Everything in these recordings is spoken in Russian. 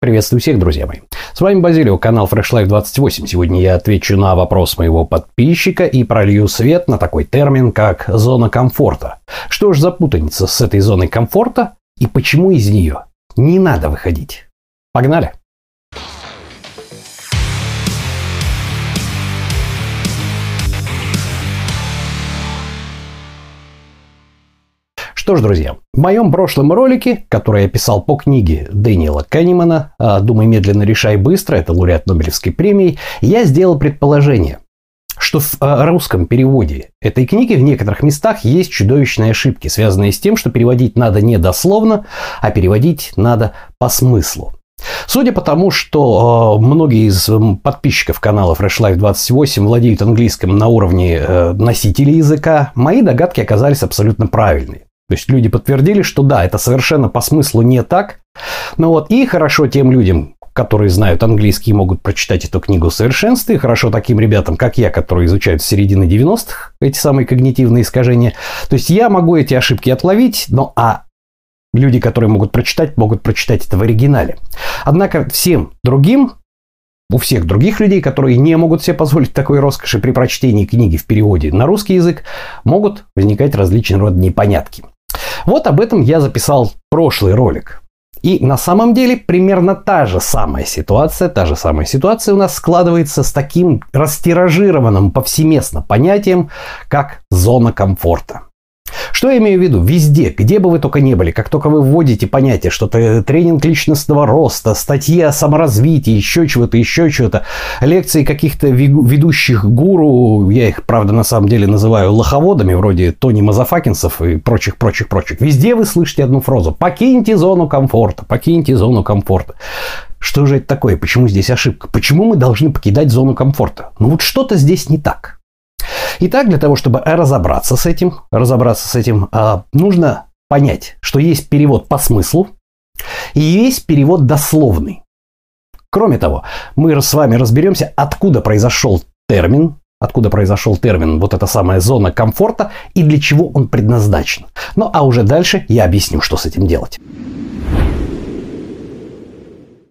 Приветствую всех, друзья мои. С вами Базилио, канал Fresh Life 28. Сегодня я отвечу на вопрос моего подписчика и пролью свет на такой термин, как зона комфорта. Что ж за путаница с этой зоной комфорта и почему из нее не надо выходить? Погнали! Что ж, друзья, в моем прошлом ролике, который я писал по книге Дэниела Канемана «Думай медленно, решай быстро», это лауреат Нобелевской премии, я сделал предположение, что в а, русском переводе этой книги в некоторых местах есть чудовищные ошибки, связанные с тем, что переводить надо не дословно, а переводить надо по смыслу. Судя по тому, что э, многие из подписчиков канала Fresh Life 28 владеют английским на уровне э, носителей языка, мои догадки оказались абсолютно правильные. То есть люди подтвердили, что да, это совершенно по смыслу не так. Ну вот, и хорошо тем людям, которые знают английский и могут прочитать эту книгу в совершенстве, и хорошо таким ребятам, как я, которые изучают с середины 90-х эти самые когнитивные искажения. То есть я могу эти ошибки отловить, но а люди, которые могут прочитать, могут прочитать это в оригинале. Однако всем другим у всех других людей, которые не могут себе позволить такой роскоши при прочтении книги в переводе на русский язык, могут возникать различные рода непонятки. Вот об этом я записал прошлый ролик. И на самом деле примерно та же самая ситуация, та же самая ситуация у нас складывается с таким растиражированным повсеместно понятием, как зона комфорта. Что я имею в виду? Везде, где бы вы только не были, как только вы вводите понятие, что это тренинг личностного роста, статьи о саморазвитии, еще чего-то, еще чего-то, лекции каких-то ведущих гуру, я их, правда, на самом деле называю лоховодами, вроде Тони Мазафакинсов и прочих, прочих, прочих. Везде вы слышите одну фразу. Покиньте зону комфорта, покиньте зону комфорта. Что же это такое? Почему здесь ошибка? Почему мы должны покидать зону комфорта? Ну вот что-то здесь не так. Итак, для того, чтобы разобраться с этим, разобраться с этим, а, нужно понять, что есть перевод по смыслу и есть перевод дословный. Кроме того, мы с вами разберемся, откуда произошел термин, откуда произошел термин вот эта самая зона комфорта и для чего он предназначен. Ну а уже дальше я объясню, что с этим делать.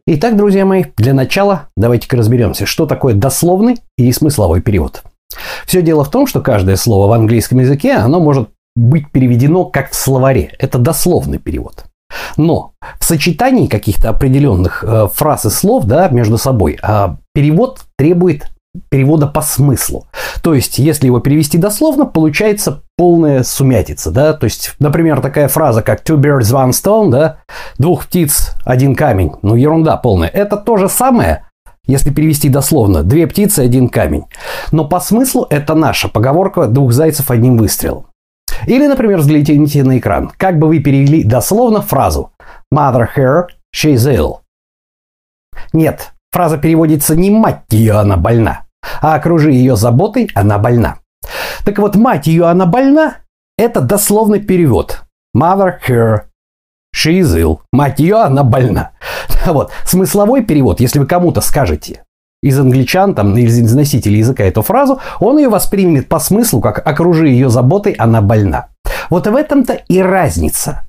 Итак, друзья мои, для начала давайте-ка разберемся, что такое дословный и смысловой перевод. Все дело в том, что каждое слово в английском языке, оно может быть переведено как в словаре. Это дословный перевод. Но в сочетании каких-то определенных э, фраз и слов да, между собой э, перевод требует перевода по смыслу. То есть, если его перевести дословно, получается полная сумятица, да, то есть, например, такая фраза, как two birds, one stone, да, двух птиц, один камень, ну, ерунда полная. Это то же самое, если перевести дословно, две птицы, один камень. Но по смыслу это наша поговорка «двух зайцев одним выстрелом». Или, например, взгляните на экран. Как бы вы перевели дословно фразу «Mother her, she's ill». Нет, фраза переводится не «мать ее, она больна», а «окружи ее заботой, она больна». Так вот, «мать ее, она больна» – это дословный перевод. Mother her, she is ill. Мать ее, она больна. Вот. Смысловой перевод, если вы кому-то скажете из англичан, там, из носителей языка эту фразу, он ее воспримет по смыслу, как «окружи ее заботой, она больна». Вот в этом-то и разница.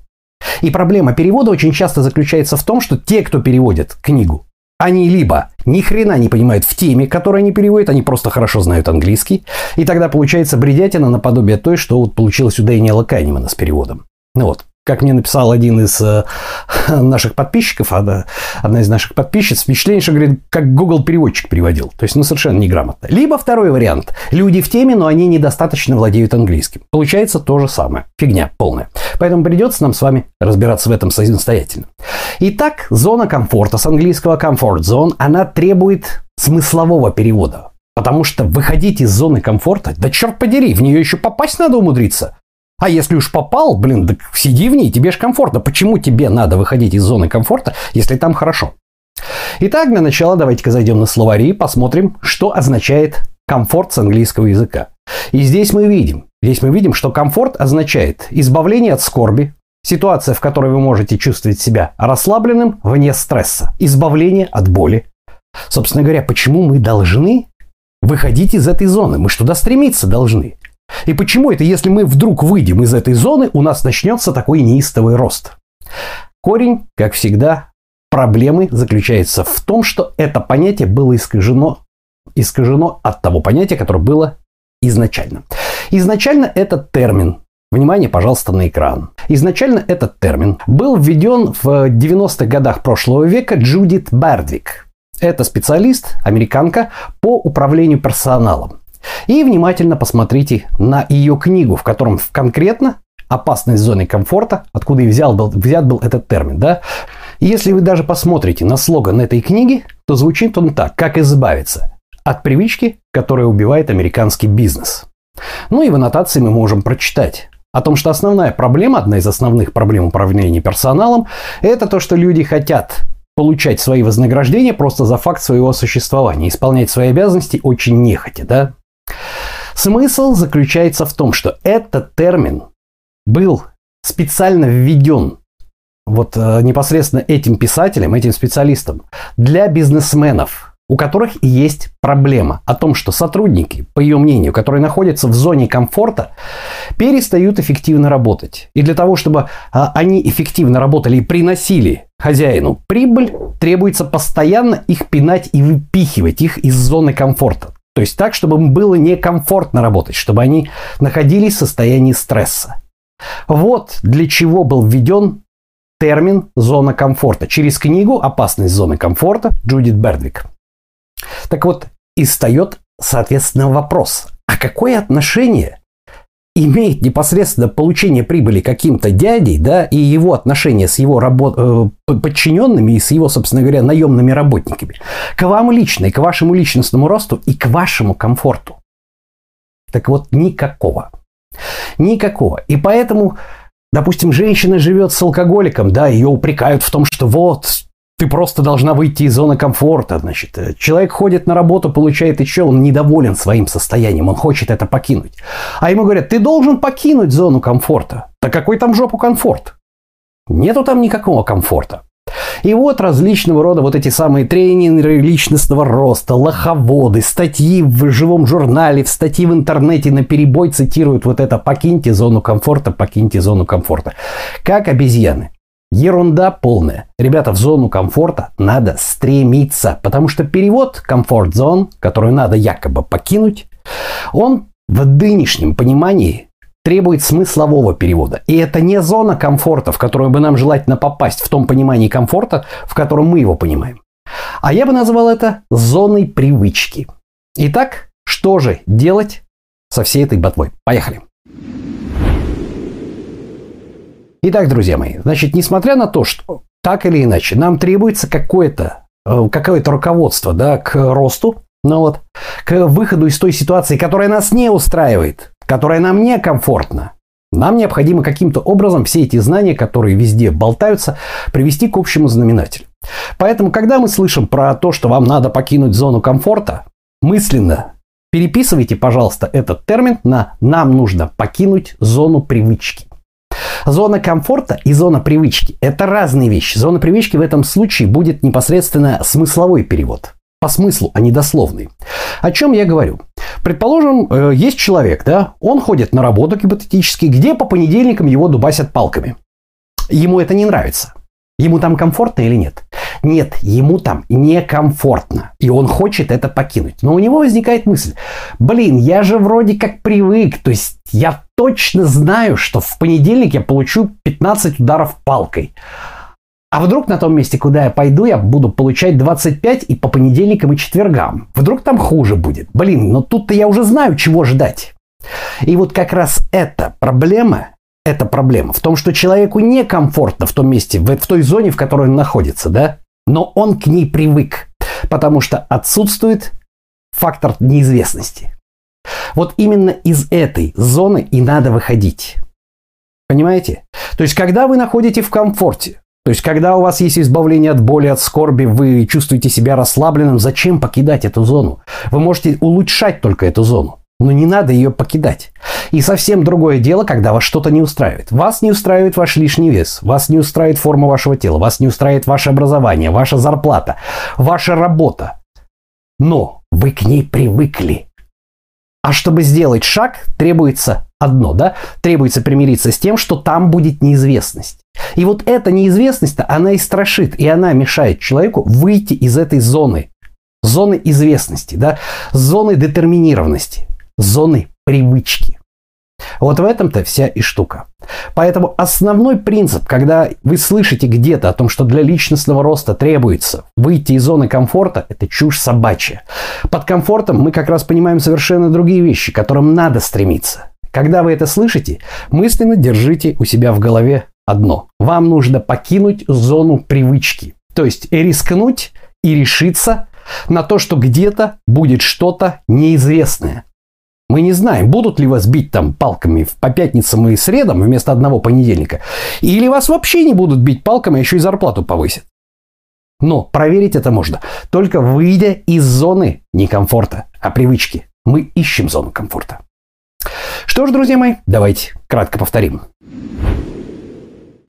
И проблема перевода очень часто заключается в том, что те, кто переводит книгу, они либо ни хрена не понимают в теме, которую они переводят, они просто хорошо знают английский, и тогда получается бредятина наподобие той, что вот получилось у Дэниела Канемана с переводом. Ну вот как мне написал один из э, наших подписчиков, одна, одна из наших подписчиц, впечатление, что, говорит, как Google переводчик переводил. То есть, ну, совершенно неграмотно. Либо второй вариант. Люди в теме, но они недостаточно владеют английским. Получается то же самое. Фигня полная. Поэтому придется нам с вами разбираться в этом самостоятельно. Итак, зона комфорта с английского comfort zone, она требует смыслового перевода. Потому что выходить из зоны комфорта, да черт подери, в нее еще попасть надо умудриться. А если уж попал, блин, так сиди в ней, тебе же комфортно. Почему тебе надо выходить из зоны комфорта, если там хорошо? Итак, для начала давайте-ка зайдем на словари и посмотрим, что означает комфорт с английского языка. И здесь мы видим, здесь мы видим, что комфорт означает избавление от скорби, ситуация, в которой вы можете чувствовать себя расслабленным вне стресса, избавление от боли. Собственно говоря, почему мы должны выходить из этой зоны? Мы что туда стремиться должны. И почему это, если мы вдруг выйдем из этой зоны, у нас начнется такой неистовый рост? Корень, как всегда, проблемы заключается в том, что это понятие было искажено, искажено от того понятия, которое было изначально. Изначально этот термин Внимание, пожалуйста, на экран. Изначально этот термин был введен в 90-х годах прошлого века Джудит Бердвик. Это специалист, американка по управлению персоналом. И внимательно посмотрите на ее книгу, в котором конкретно опасность зоны комфорта, откуда и взял был, взят был этот термин. Да? Если вы даже посмотрите на слоган этой книги, то звучит он так, как избавиться от привычки, которая убивает американский бизнес. Ну и в аннотации мы можем прочитать о том, что основная проблема, одна из основных проблем управления персоналом, это то, что люди хотят получать свои вознаграждения просто за факт своего существования, исполнять свои обязанности очень нехотя, да? Смысл заключается в том, что этот термин был специально введен вот э, непосредственно этим писателем, этим специалистом для бизнесменов – у которых есть проблема о том, что сотрудники, по ее мнению, которые находятся в зоне комфорта, перестают эффективно работать. И для того, чтобы а, они эффективно работали и приносили хозяину прибыль, требуется постоянно их пинать и выпихивать их из зоны комфорта. То есть так, чтобы им было некомфортно работать, чтобы они находились в состоянии стресса. Вот для чего был введен термин «зона комфорта» через книгу «Опасность зоны комфорта» Джудит Бердвик. Так вот, и встает, соответственно, вопрос, а какое отношение имеет непосредственно получение прибыли каким-то дядей, да, и его отношения с его работ... Э, подчиненными и с его, собственно говоря, наемными работниками, к вам лично, и к вашему личностному росту, и к вашему комфорту. Так вот, никакого. Никакого. И поэтому, допустим, женщина живет с алкоголиком, да, ее упрекают в том, что вот, ты просто должна выйти из зоны комфорта. Значит, человек ходит на работу, получает еще, он недоволен своим состоянием, он хочет это покинуть. А ему говорят, ты должен покинуть зону комфорта. Да какой там жопу комфорт? Нету там никакого комфорта. И вот различного рода вот эти самые тренинги личностного роста, лоховоды, статьи в живом журнале, в статьи в интернете на перебой цитируют вот это «покиньте зону комфорта, покиньте зону комфорта». Как обезьяны. Ерунда полная. Ребята, в зону комфорта надо стремиться, потому что перевод комфорт зон, которую надо якобы покинуть, он в нынешнем понимании требует смыслового перевода. И это не зона комфорта, в которую бы нам желательно попасть в том понимании комфорта, в котором мы его понимаем. А я бы назвал это зоной привычки. Итак, что же делать со всей этой ботвой? Поехали. Итак, друзья мои, значит, несмотря на то, что так или иначе нам требуется какое-то э, какое-то руководство да, к росту, ну вот, к выходу из той ситуации, которая нас не устраивает, которая нам некомфортна, нам необходимо каким-то образом все эти знания, которые везде болтаются, привести к общему знаменателю. Поэтому, когда мы слышим про то, что вам надо покинуть зону комфорта, мысленно переписывайте, пожалуйста, этот термин на «нам нужно покинуть зону привычки». Зона комфорта и зона привычки – это разные вещи. Зона привычки в этом случае будет непосредственно смысловой перевод. По смыслу, а не дословный. О чем я говорю? Предположим, э, есть человек, да, он ходит на работу гипотетически, где по понедельникам его дубасят палками. Ему это не нравится. Ему там комфортно или нет? Нет, ему там некомфортно. И он хочет это покинуть. Но у него возникает мысль, блин, я же вроде как привык. То есть я точно знаю, что в понедельник я получу 15 ударов палкой. А вдруг на том месте, куда я пойду, я буду получать 25 и по понедельникам и четвергам. Вдруг там хуже будет. Блин, но тут-то я уже знаю, чего ждать. И вот как раз эта проблема эта проблема в том, что человеку некомфортно в том месте, в, в той зоне, в которой он находится, да, но он к ней привык, потому что отсутствует фактор неизвестности. Вот именно из этой зоны и надо выходить. Понимаете? То есть, когда вы находите в комфорте, то есть, когда у вас есть избавление от боли, от скорби, вы чувствуете себя расслабленным, зачем покидать эту зону? Вы можете улучшать только эту зону. Но не надо ее покидать. И совсем другое дело, когда вас что-то не устраивает. Вас не устраивает ваш лишний вес, вас не устраивает форма вашего тела, вас не устраивает ваше образование, ваша зарплата, ваша работа. Но вы к ней привыкли. А чтобы сделать шаг, требуется одно, да? Требуется примириться с тем, что там будет неизвестность. И вот эта неизвестность-то, она и страшит, и она мешает человеку выйти из этой зоны. Зоны известности, да, зоны детерминированности, зоны привычки. Вот в этом-то вся и штука. Поэтому основной принцип, когда вы слышите где-то о том, что для личностного роста требуется выйти из зоны комфорта, это чушь собачья. Под комфортом мы как раз понимаем совершенно другие вещи, к которым надо стремиться. Когда вы это слышите, мысленно держите у себя в голове одно. Вам нужно покинуть зону привычки. То есть рискнуть и решиться на то, что где-то будет что-то неизвестное. Мы не знаем, будут ли вас бить там палками по пятницам и средам вместо одного понедельника. Или вас вообще не будут бить палками, а еще и зарплату повысят. Но проверить это можно, только выйдя из зоны не комфорта, а привычки. Мы ищем зону комфорта. Что ж, друзья мои, давайте кратко повторим.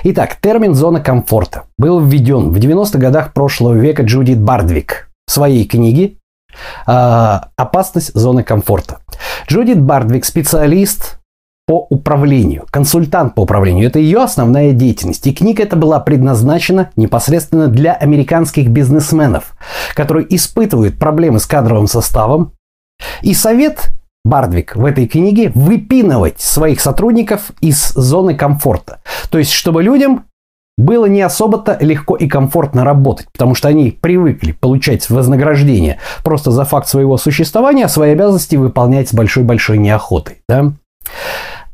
Итак, термин «зона комфорта» был введен в 90-х годах прошлого века Джудит Бардвик в своей книге «Опасность зоны комфорта». Джудит Бардвик – специалист по управлению, консультант по управлению. Это ее основная деятельность. И книга эта была предназначена непосредственно для американских бизнесменов, которые испытывают проблемы с кадровым составом. И совет Бардвик в этой книге выпинывать своих сотрудников из зоны комфорта. То есть, чтобы людям было не особо-то легко и комфортно работать, потому что они привыкли получать вознаграждение просто за факт своего существования, а свои обязанности выполнять с большой-большой неохотой. Да?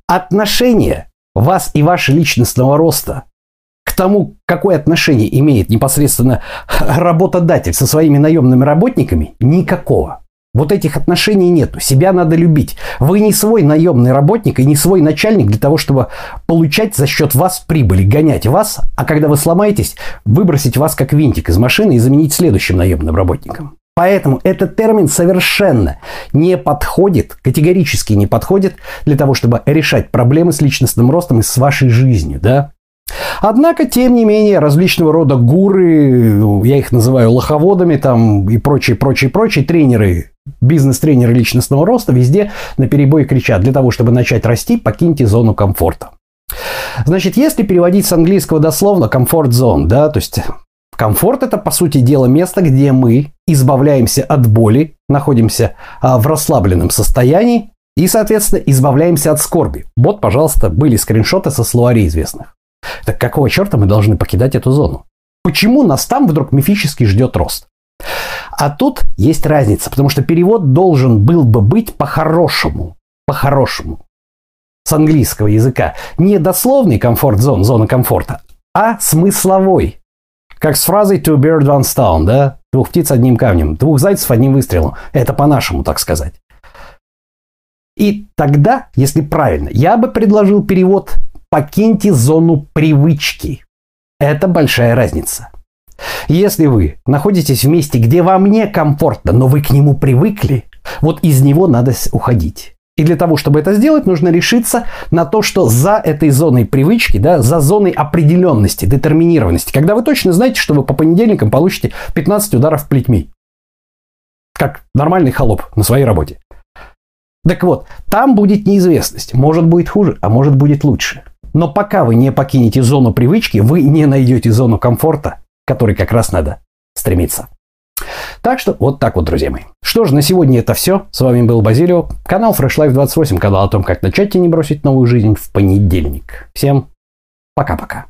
Отношение вас и вашего личностного роста к тому, какое отношение имеет непосредственно работодатель со своими наемными работниками, никакого. Вот этих отношений нету. Себя надо любить. Вы не свой наемный работник и не свой начальник для того, чтобы получать за счет вас прибыли, гонять вас, а когда вы сломаетесь, выбросить вас как винтик из машины и заменить следующим наемным работником. Поэтому этот термин совершенно не подходит, категорически не подходит для того, чтобы решать проблемы с личностным ростом и с вашей жизнью, да? Однако, тем не менее, различного рода гуры, я их называю лоховодами там и прочие, прочие, прочие тренеры, бизнес-тренеры личностного роста везде на перебой кричат, для того, чтобы начать расти, покиньте зону комфорта. Значит, если переводить с английского дословно, комфорт зон, да, то есть комфорт это, по сути дела, место, где мы избавляемся от боли, находимся а, в расслабленном состоянии и, соответственно, избавляемся от скорби. Вот, пожалуйста, были скриншоты со словарей известных. Так какого черта мы должны покидать эту зону? Почему нас там вдруг мифически ждет рост? А тут есть разница, потому что перевод должен был бы быть по-хорошему. По-хорошему. С английского языка. Не дословный комфорт-зон, зона комфорта, а смысловой. Как с фразой two bird one stone, да? Двух птиц одним камнем, двух зайцев одним выстрелом. Это по-нашему, так сказать. И тогда, если правильно, я бы предложил перевод покиньте зону привычки. Это большая разница. Если вы находитесь в месте, где вам некомфортно, но вы к нему привыкли, вот из него надо уходить. И для того, чтобы это сделать, нужно решиться на то, что за этой зоной привычки, да, за зоной определенности, детерминированности, когда вы точно знаете, что вы по понедельникам получите 15 ударов плетьми. Как нормальный холоп на своей работе. Так вот, там будет неизвестность. Может будет хуже, а может будет лучше. Но пока вы не покинете зону привычки, вы не найдете зону комфорта, которой как раз надо стремиться. Так что вот так вот, друзья мои. Что ж, на сегодня это все. С вами был Базилио, канал Fresh Life 28, канал о том, как начать и не бросить новую жизнь в понедельник. Всем пока-пока.